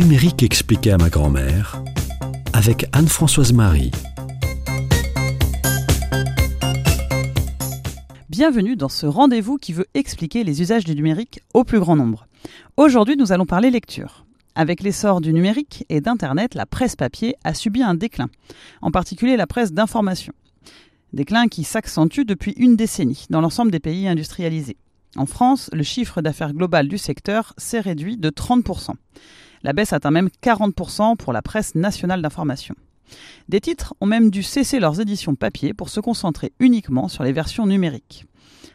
numérique expliqué à ma grand-mère avec Anne-Françoise Marie. Bienvenue dans ce rendez-vous qui veut expliquer les usages du numérique au plus grand nombre. Aujourd'hui, nous allons parler lecture. Avec l'essor du numérique et d'Internet, la presse papier a subi un déclin, en particulier la presse d'information. Déclin qui s'accentue depuis une décennie dans l'ensemble des pays industrialisés. En France, le chiffre d'affaires global du secteur s'est réduit de 30%. La baisse atteint même 40% pour la presse nationale d'information. Des titres ont même dû cesser leurs éditions papier pour se concentrer uniquement sur les versions numériques.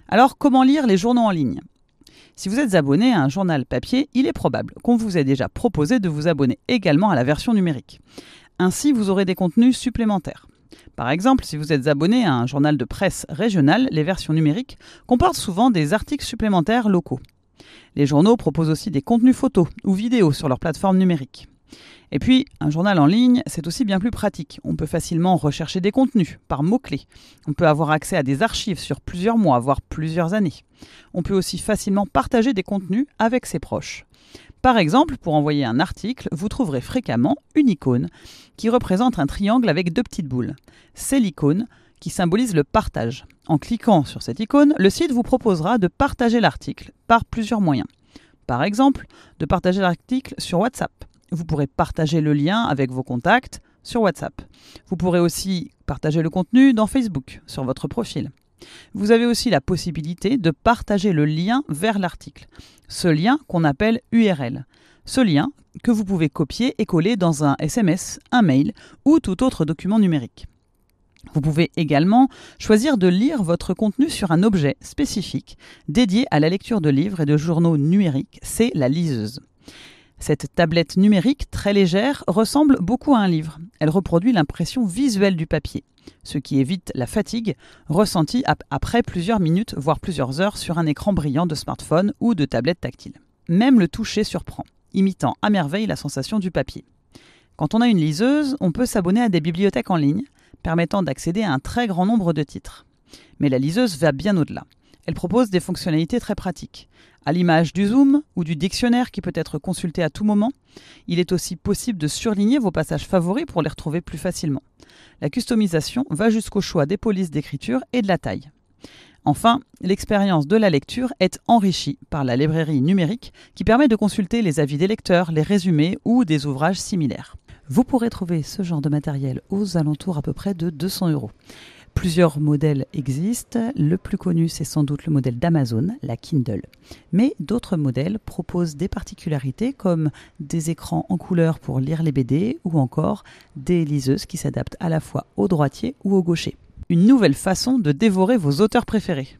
Alors comment lire les journaux en ligne? Si vous êtes abonné à un journal papier, il est probable qu'on vous ait déjà proposé de vous abonner également à la version numérique. Ainsi, vous aurez des contenus supplémentaires. Par exemple, si vous êtes abonné à un journal de presse régional, les versions numériques comportent souvent des articles supplémentaires locaux. Les journaux proposent aussi des contenus photos ou vidéos sur leur plateforme numérique. Et puis, un journal en ligne, c'est aussi bien plus pratique. On peut facilement rechercher des contenus par mots-clés. On peut avoir accès à des archives sur plusieurs mois, voire plusieurs années. On peut aussi facilement partager des contenus avec ses proches. Par exemple, pour envoyer un article, vous trouverez fréquemment une icône qui représente un triangle avec deux petites boules. C'est l'icône qui symbolise le partage. En cliquant sur cette icône, le site vous proposera de partager l'article par plusieurs moyens. Par exemple, de partager l'article sur WhatsApp. Vous pourrez partager le lien avec vos contacts sur WhatsApp. Vous pourrez aussi partager le contenu dans Facebook, sur votre profil. Vous avez aussi la possibilité de partager le lien vers l'article. Ce lien qu'on appelle URL. Ce lien que vous pouvez copier et coller dans un SMS, un mail ou tout autre document numérique. Vous pouvez également choisir de lire votre contenu sur un objet spécifique dédié à la lecture de livres et de journaux numériques, c'est la liseuse. Cette tablette numérique très légère ressemble beaucoup à un livre. Elle reproduit l'impression visuelle du papier, ce qui évite la fatigue ressentie après plusieurs minutes, voire plusieurs heures sur un écran brillant de smartphone ou de tablette tactile. Même le toucher surprend, imitant à merveille la sensation du papier. Quand on a une liseuse, on peut s'abonner à des bibliothèques en ligne, permettant d'accéder à un très grand nombre de titres. Mais la liseuse va bien au-delà. Elle propose des fonctionnalités très pratiques. À l'image du zoom ou du dictionnaire qui peut être consulté à tout moment, il est aussi possible de surligner vos passages favoris pour les retrouver plus facilement. La customisation va jusqu'au choix des polices d'écriture et de la taille. Enfin, l'expérience de la lecture est enrichie par la librairie numérique qui permet de consulter les avis des lecteurs, les résumés ou des ouvrages similaires. Vous pourrez trouver ce genre de matériel aux alentours à peu près de 200 euros. Plusieurs modèles existent. Le plus connu, c'est sans doute le modèle d'Amazon, la Kindle. Mais d'autres modèles proposent des particularités comme des écrans en couleur pour lire les BD ou encore des liseuses qui s'adaptent à la fois au droitier ou au gaucher. Une nouvelle façon de dévorer vos auteurs préférés.